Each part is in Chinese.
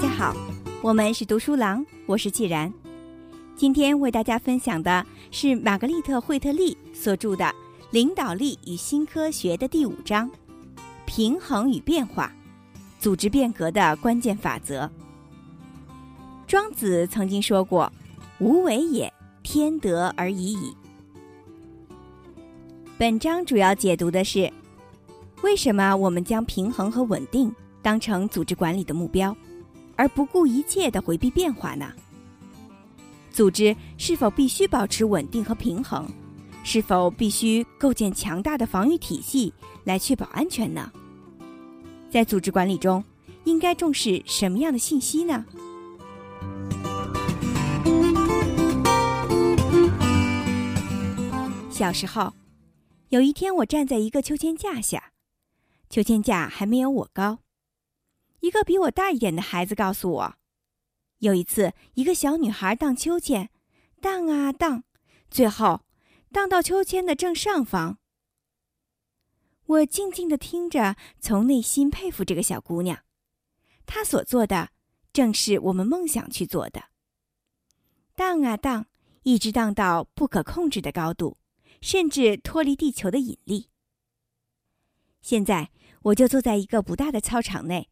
大家好，我们是读书郎，我是既然。今天为大家分享的是玛格丽特·惠特利所著的《领导力与新科学》的第五章：平衡与变化，组织变革的关键法则。庄子曾经说过：“无为也，天得而已矣。”本章主要解读的是，为什么我们将平衡和稳定当成组织管理的目标，而不顾一切的回避变化呢？组织是否必须保持稳定和平衡？是否必须构建强大的防御体系来确保安全呢？在组织管理中，应该重视什么样的信息呢？小时候。有一天，我站在一个秋千架下，秋千架还没有我高。一个比我大一点的孩子告诉我，有一次，一个小女孩荡秋千，荡啊荡，最后荡到秋千的正上方。我静静的听着，从内心佩服这个小姑娘，她所做的正是我们梦想去做的。荡啊荡，一直荡到不可控制的高度。甚至脱离地球的引力。现在，我就坐在一个不大的操场内，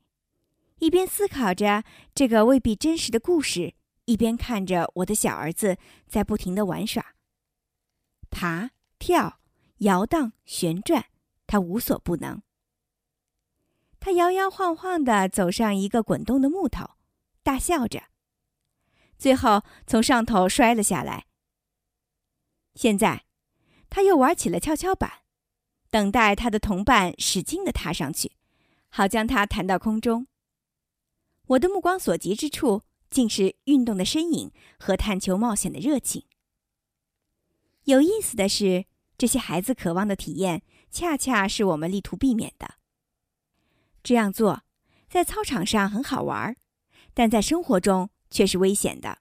一边思考着这个未必真实的故事，一边看着我的小儿子在不停的玩耍，爬、跳、摇荡、旋转，他无所不能。他摇摇晃晃的走上一个滚动的木头，大笑着，最后从上头摔了下来。现在。他又玩起了跷跷板，等待他的同伴使劲的踏上去，好将他弹到空中。我的目光所及之处，竟是运动的身影和探求冒险的热情。有意思的是，这些孩子渴望的体验，恰恰是我们力图避免的。这样做，在操场上很好玩，但在生活中却是危险的。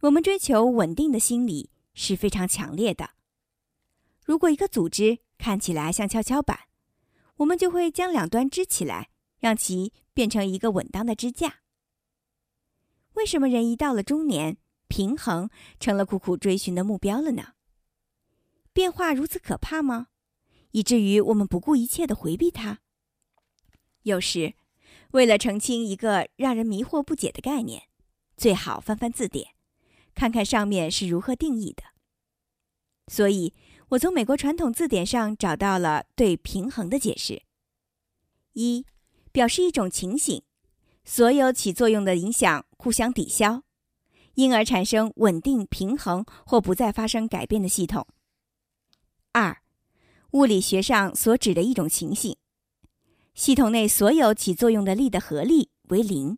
我们追求稳定的心理是非常强烈的。如果一个组织看起来像跷跷板，我们就会将两端支起来，让其变成一个稳当的支架。为什么人一到了中年，平衡成了苦苦追寻的目标了呢？变化如此可怕吗？以至于我们不顾一切的回避它？有时，为了澄清一个让人迷惑不解的概念，最好翻翻字典，看看上面是如何定义的。所以。我从美国传统字典上找到了对平衡的解释：一，表示一种情形，所有起作用的影响互相抵消，因而产生稳定、平衡或不再发生改变的系统；二，物理学上所指的一种情形，系统内所有起作用的力的合力为零；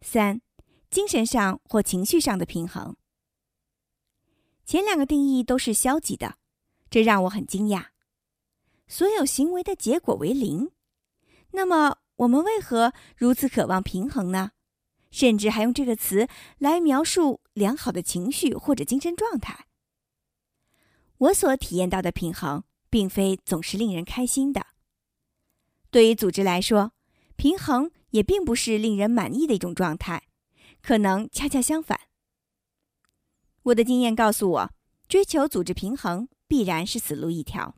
三，精神上或情绪上的平衡。前两个定义都是消极的，这让我很惊讶。所有行为的结果为零，那么我们为何如此渴望平衡呢？甚至还用这个词来描述良好的情绪或者精神状态。我所体验到的平衡，并非总是令人开心的。对于组织来说，平衡也并不是令人满意的一种状态，可能恰恰相反。我的经验告诉我，追求组织平衡必然是死路一条。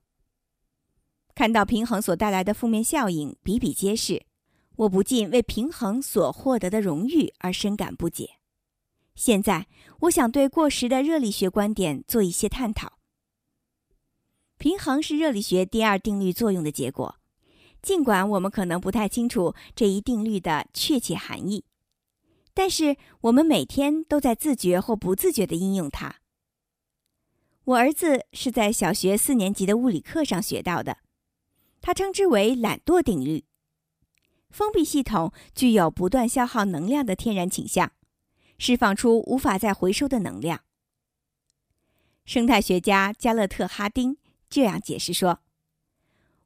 看到平衡所带来的负面效应比比皆是，我不禁为平衡所获得的荣誉而深感不解。现在，我想对过时的热力学观点做一些探讨。平衡是热力学第二定律作用的结果，尽管我们可能不太清楚这一定律的确切含义。但是我们每天都在自觉或不自觉地应用它。我儿子是在小学四年级的物理课上学到的，他称之为懒惰定律。封闭系统具有不断消耗能量的天然倾向，释放出无法再回收的能量。生态学家加勒特·哈丁这样解释说：“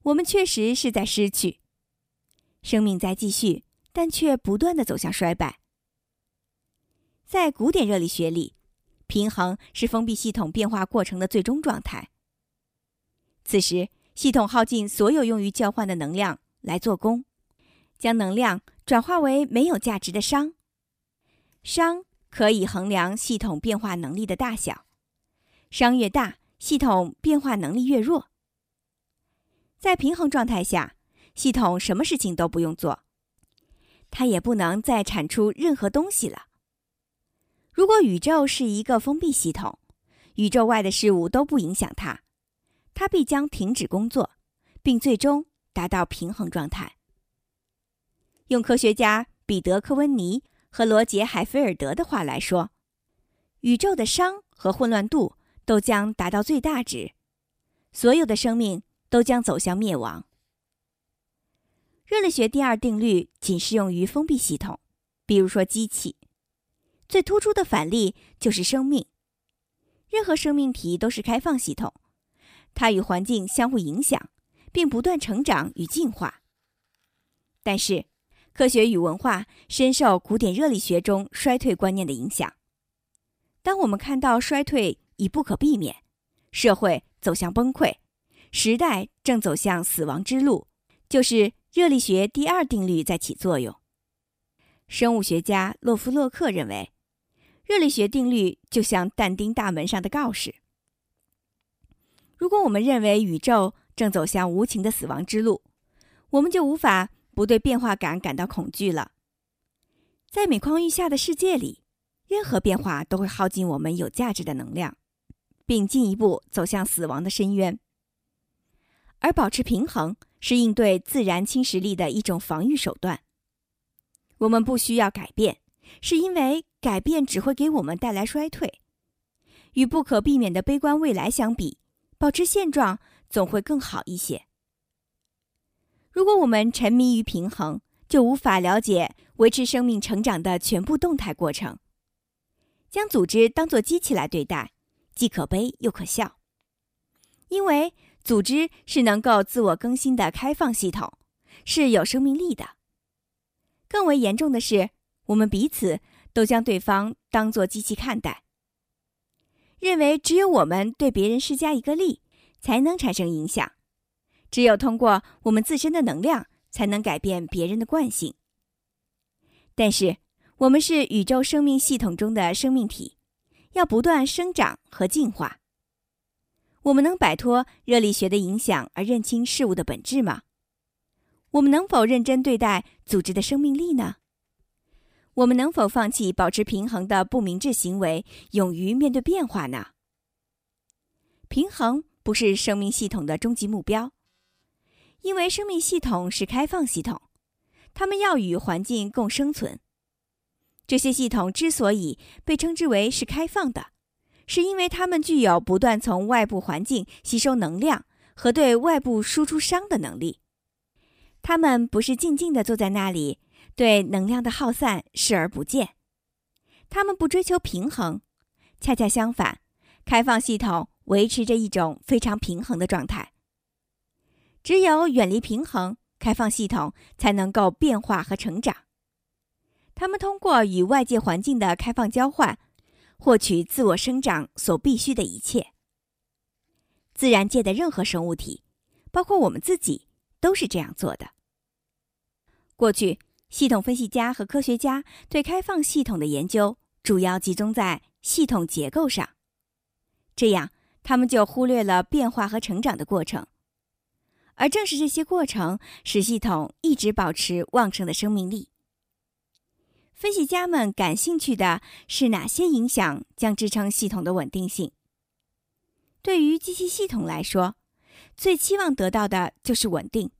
我们确实是在失去，生命在继续，但却不断的走向衰败。”在古典热力学里，平衡是封闭系统变化过程的最终状态。此时，系统耗尽所有用于交换的能量来做功，将能量转化为没有价值的熵。熵可以衡量系统变化能力的大小，熵越大，系统变化能力越弱。在平衡状态下，系统什么事情都不用做，它也不能再产出任何东西了。如果宇宙是一个封闭系统，宇宙外的事物都不影响它，它必将停止工作，并最终达到平衡状态。用科学家彼得·科温尼和罗杰·海菲尔德的话来说，宇宙的熵和混乱度都将达到最大值，所有的生命都将走向灭亡。热力学第二定律仅适用于封闭系统，比如说机器。最突出的反例就是生命。任何生命体都是开放系统，它与环境相互影响，并不断成长与进化。但是，科学与文化深受古典热力学中衰退观念的影响。当我们看到衰退已不可避免，社会走向崩溃，时代正走向死亡之路，就是热力学第二定律在起作用。生物学家洛夫洛克认为，热力学定律就像但丁大门上的告示。如果我们认为宇宙正走向无情的死亡之路，我们就无法。不对变化感感到恐惧了。在每况愈下的世界里，任何变化都会耗尽我们有价值的能量，并进一步走向死亡的深渊。而保持平衡是应对自然侵蚀力的一种防御手段。我们不需要改变，是因为改变只会给我们带来衰退。与不可避免的悲观未来相比，保持现状总会更好一些。如果我们沉迷于平衡，就无法了解维持生命成长的全部动态过程。将组织当作机器来对待，既可悲又可笑。因为组织是能够自我更新的开放系统，是有生命力的。更为严重的是，我们彼此都将对方当作机器看待，认为只有我们对别人施加一个力，才能产生影响。只有通过我们自身的能量，才能改变别人的惯性。但是，我们是宇宙生命系统中的生命体，要不断生长和进化。我们能摆脱热力学的影响而认清事物的本质吗？我们能否认真对待组织的生命力呢？我们能否放弃保持平衡的不明智行为，勇于面对变化呢？平衡不是生命系统的终极目标。因为生命系统是开放系统，它们要与环境共生存。这些系统之所以被称之为是开放的，是因为它们具有不断从外部环境吸收能量和对外部输出熵的能力。它们不是静静地坐在那里，对能量的耗散视而不见。他们不追求平衡，恰恰相反，开放系统维持着一种非常平衡的状态。只有远离平衡，开放系统才能够变化和成长。他们通过与外界环境的开放交换，获取自我生长所必需的一切。自然界的任何生物体，包括我们自己，都是这样做的。过去，系统分析家和科学家对开放系统的研究主要集中在系统结构上，这样他们就忽略了变化和成长的过程。而正是这些过程，使系统一直保持旺盛的生命力。分析家们感兴趣的是哪些影响将支撑系统的稳定性？对于机器系统来说，最期望得到的就是稳定。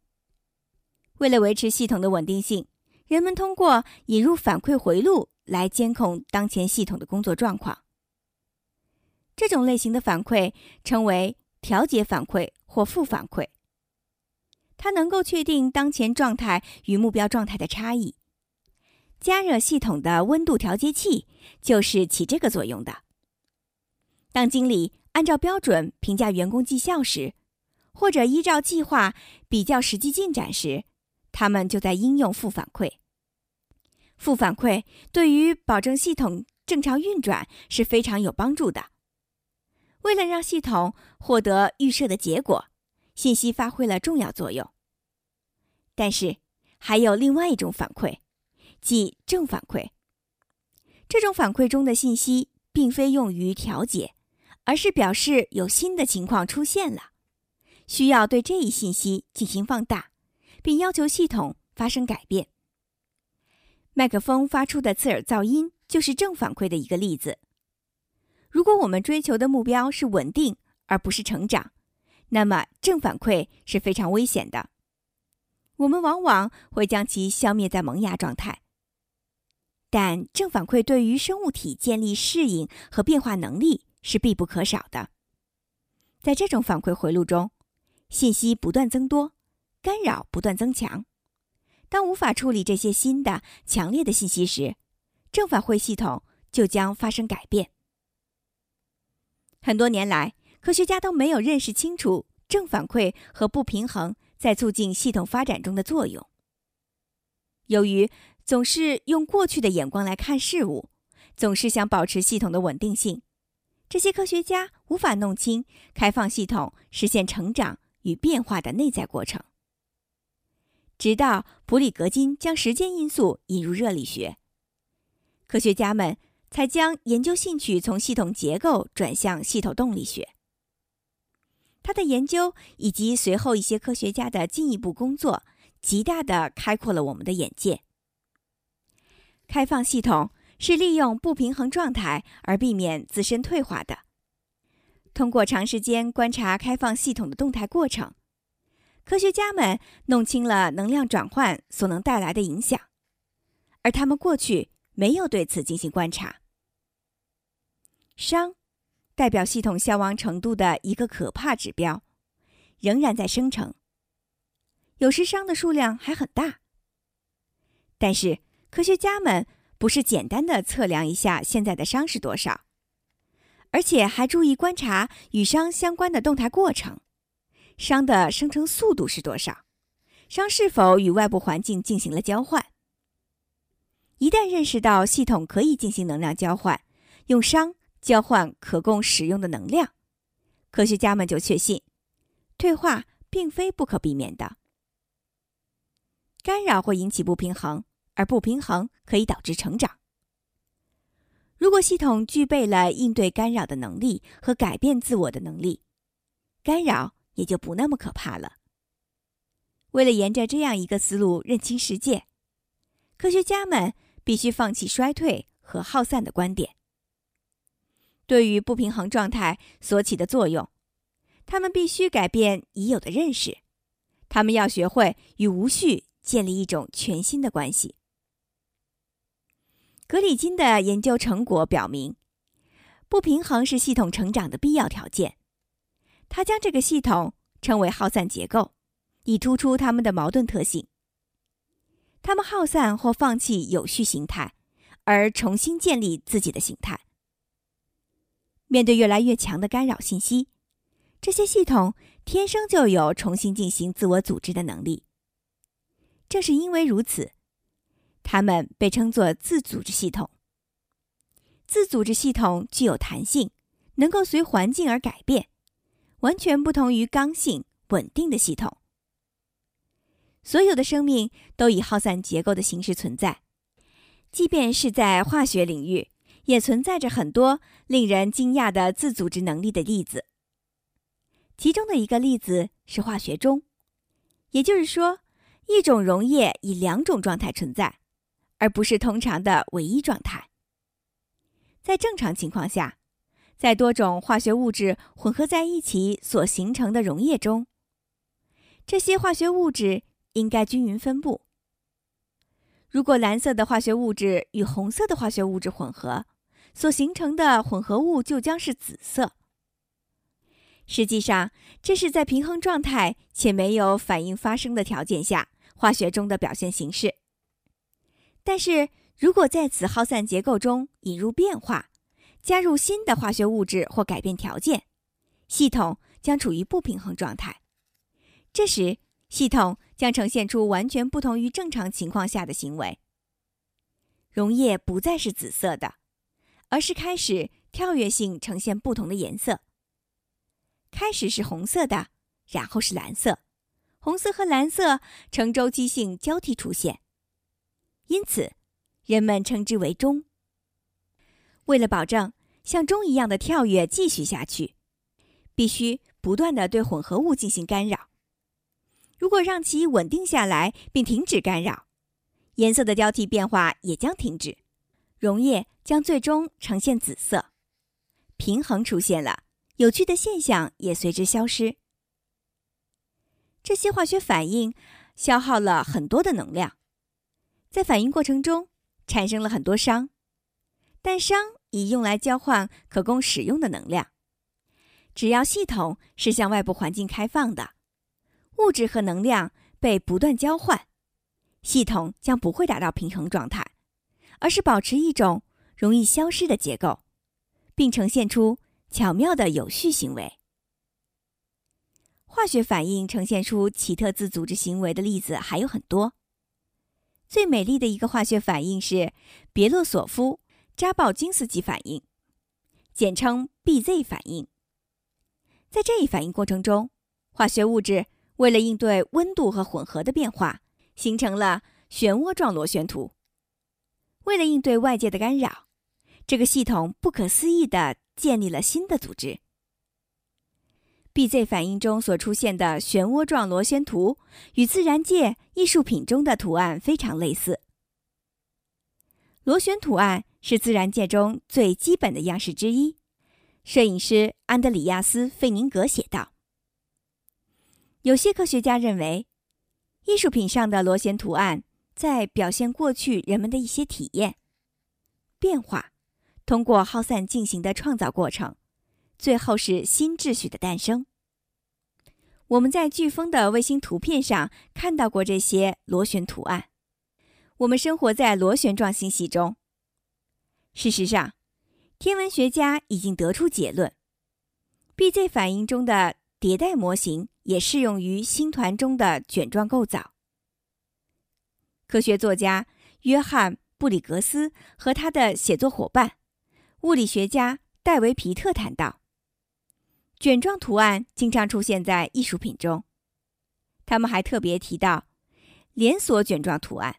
为了维持系统的稳定性，人们通过引入反馈回路来监控当前系统的工作状况。这种类型的反馈称为调节反馈或负反馈。它能够确定当前状态与目标状态的差异。加热系统的温度调节器就是起这个作用的。当经理按照标准评价员工绩效时，或者依照计划比较实际进展时，他们就在应用负反馈。负反馈对于保证系统正常运转是非常有帮助的。为了让系统获得预设的结果。信息发挥了重要作用，但是还有另外一种反馈，即正反馈。这种反馈中的信息并非用于调节，而是表示有新的情况出现了，需要对这一信息进行放大，并要求系统发生改变。麦克风发出的刺耳噪音就是正反馈的一个例子。如果我们追求的目标是稳定而不是成长，那么正反馈是非常危险的。我们往往会将其消灭在萌芽状态。但正反馈对于生物体建立适应和变化能力是必不可少的。在这种反馈回路中，信息不断增多，干扰不断增强。当无法处理这些新的强烈的信息时，正反馈系统就将发生改变。很多年来，科学家都没有认识清楚正反馈和不平衡在促进系统发展中的作用。由于总是用过去的眼光来看事物，总是想保持系统的稳定性。这些科学家无法弄清开放系统实现成长与变化的内在过程。直到普里格金将时间因素引入热力学，科学家们才将研究兴趣从系统结构转向系统动力学。他的研究以及随后一些科学家的进一步工作，极大的开阔了我们的眼界。开放系统是利用不平衡状态而避免自身退化的。通过长时间观察开放系统的动态过程，科学家们弄清了能量转换所能带来的影响，而他们过去没有对此进行观察。熵，代表系统消亡程度的一个可怕指标，仍然在生成。有时熵的数量还很大，但是。科学家们不是简单的测量一下现在的熵是多少，而且还注意观察与熵相关的动态过程，熵的生成速度是多少，熵是否与外部环境进行了交换。一旦认识到系统可以进行能量交换，用熵交换可供使用的能量，科学家们就确信，退化并非不可避免的。干扰会引起不平衡。而不平衡可以导致成长。如果系统具备了应对干扰的能力和改变自我的能力，干扰也就不那么可怕了。为了沿着这样一个思路认清世界，科学家们必须放弃衰退和耗散的观点。对于不平衡状态所起的作用，他们必须改变已有的认识。他们要学会与无序建立一种全新的关系。格里金的研究成果表明，不平衡是系统成长的必要条件。他将这个系统称为耗散结构，以突出它们的矛盾特性。它们耗散或放弃有序形态，而重新建立自己的形态。面对越来越强的干扰信息，这些系统天生就有重新进行自我组织的能力。正是因为如此。它们被称作自组织系统。自组织系统具有弹性，能够随环境而改变，完全不同于刚性稳定的系统。所有的生命都以耗散结构的形式存在，即便是在化学领域，也存在着很多令人惊讶的自组织能力的例子。其中的一个例子是化学中，也就是说，一种溶液以两种状态存在。而不是通常的唯一状态。在正常情况下，在多种化学物质混合在一起所形成的溶液中，这些化学物质应该均匀分布。如果蓝色的化学物质与红色的化学物质混合，所形成的混合物就将是紫色。实际上，这是在平衡状态且没有反应发生的条件下，化学中的表现形式。但是如果在此耗散结构中引入变化，加入新的化学物质或改变条件，系统将处于不平衡状态。这时，系统将呈现出完全不同于正常情况下的行为。溶液不再是紫色的，而是开始跳跃性呈现不同的颜色。开始是红色的，然后是蓝色，红色和蓝色呈周期性交替出现。因此，人们称之为钟。为了保证像钟一样的跳跃继续下去，必须不断的对混合物进行干扰。如果让其稳定下来并停止干扰，颜色的交替变化也将停止，溶液将最终呈现紫色。平衡出现了，有趣的现象也随之消失。这些化学反应消耗了很多的能量，在反应过程中产生了很多熵，但熵以用来交换可供使用的能量。只要系统是向外部环境开放的，物质和能量被不断交换，系统将不会达到平衡状态，而是保持一种容易消失的结构。并呈现出巧妙的有序行为。化学反应呈现出奇特自组织行为的例子还有很多。最美丽的一个化学反应是别洛索夫扎鲍金斯基反应，简称 BZ 反应。在这一反应过程中，化学物质为了应对温度和混合的变化，形成了漩涡状螺旋图。为了应对外界的干扰。这个系统不可思议地建立了新的组织。BZ 反应中所出现的漩涡状螺旋图与自然界艺术品中的图案非常类似。螺旋图案是自然界中最基本的样式之一。摄影师安德里亚斯·费宁格写道：“有些科学家认为，艺术品上的螺旋图案在表现过去人们的一些体验、变化。”通过耗散进行的创造过程，最后是新秩序的诞生。我们在飓风的卫星图片上看到过这些螺旋图案。我们生活在螺旋状星系中。事实上，天文学家已经得出结论：BZ 反应中的迭代模型也适用于星团中的卷状构造。科学作家约翰·布里格斯和他的写作伙伴。物理学家戴维·皮特谈到，卷状图案经常出现在艺术品中。他们还特别提到连锁卷状图案，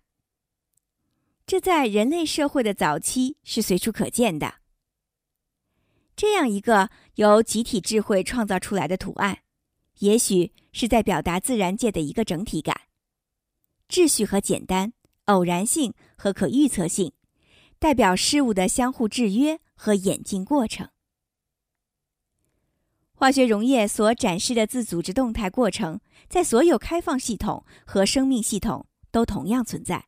这在人类社会的早期是随处可见的。这样一个由集体智慧创造出来的图案，也许是在表达自然界的一个整体感：秩序和简单，偶然性和可预测性，代表事物的相互制约。和演进过程，化学溶液所展示的自组织动态过程，在所有开放系统和生命系统都同样存在。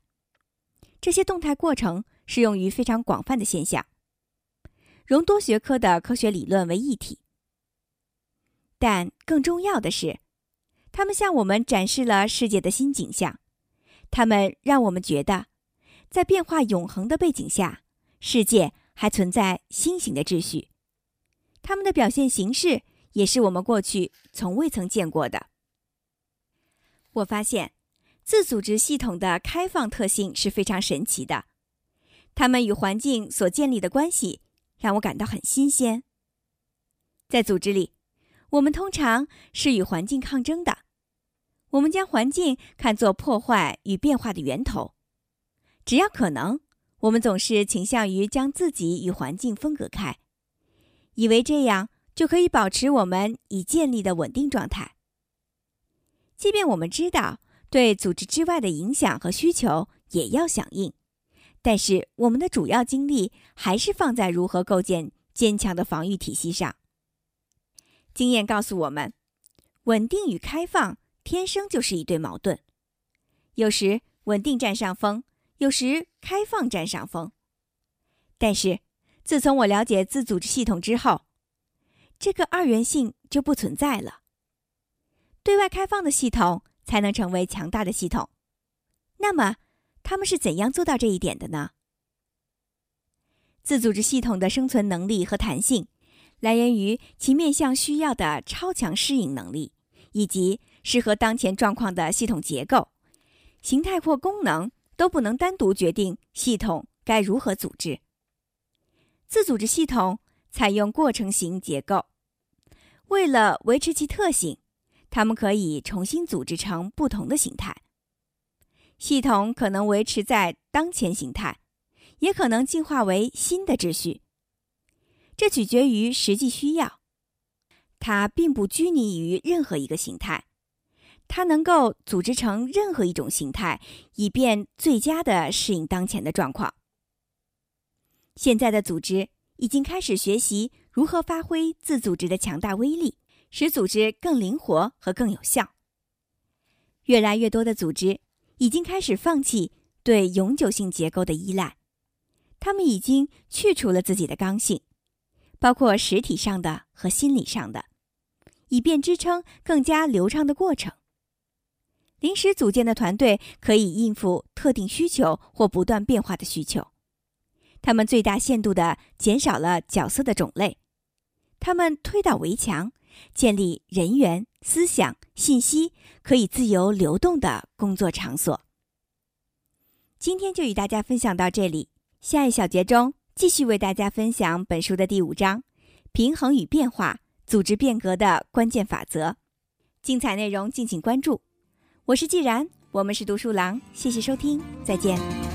这些动态过程适用于非常广泛的现象，融多学科的科学理论为一体。但更重要的是，他们向我们展示了世界的新景象。他们让我们觉得，在变化永恒的背景下，世界。还存在新型的秩序，它们的表现形式也是我们过去从未曾见过的。我发现，自组织系统的开放特性是非常神奇的，它们与环境所建立的关系让我感到很新鲜。在组织里，我们通常是与环境抗争的，我们将环境看作破坏与变化的源头，只要可能。我们总是倾向于将自己与环境分隔开，以为这样就可以保持我们已建立的稳定状态。即便我们知道对组织之外的影响和需求也要响应，但是我们的主要精力还是放在如何构建坚强的防御体系上。经验告诉我们，稳定与开放天生就是一对矛盾，有时稳定占上风。有时开放占上风，但是自从我了解自组织系统之后，这个二元性就不存在了。对外开放的系统才能成为强大的系统。那么，他们是怎样做到这一点的呢？自组织系统的生存能力和弹性，来源于其面向需要的超强适应能力，以及适合当前状况的系统结构、形态或功能。都不能单独决定系统该如何组织。自组织系统采用过程型结构，为了维持其特性，它们可以重新组织成不同的形态。系统可能维持在当前形态，也可能进化为新的秩序。这取决于实际需要。它并不拘泥于任何一个形态，它能够组织成任何一种形态，以便最佳的适应当前的状况。现在的组织已经开始学习如何发挥自组织的强大威力，使组织更灵活和更有效。越来越多的组织已经开始放弃对永久性结构的依赖，他们已经去除了自己的刚性，包括实体上的和心理上的。以便支撑更加流畅的过程。临时组建的团队可以应付特定需求或不断变化的需求。他们最大限度地减少了角色的种类。他们推倒围墙，建立人员、思想、信息可以自由流动的工作场所。今天就与大家分享到这里。下一小节中继续为大家分享本书的第五章：平衡与变化。组织变革的关键法则，精彩内容敬请关注。我是既然，我们是读书郎，谢谢收听，再见。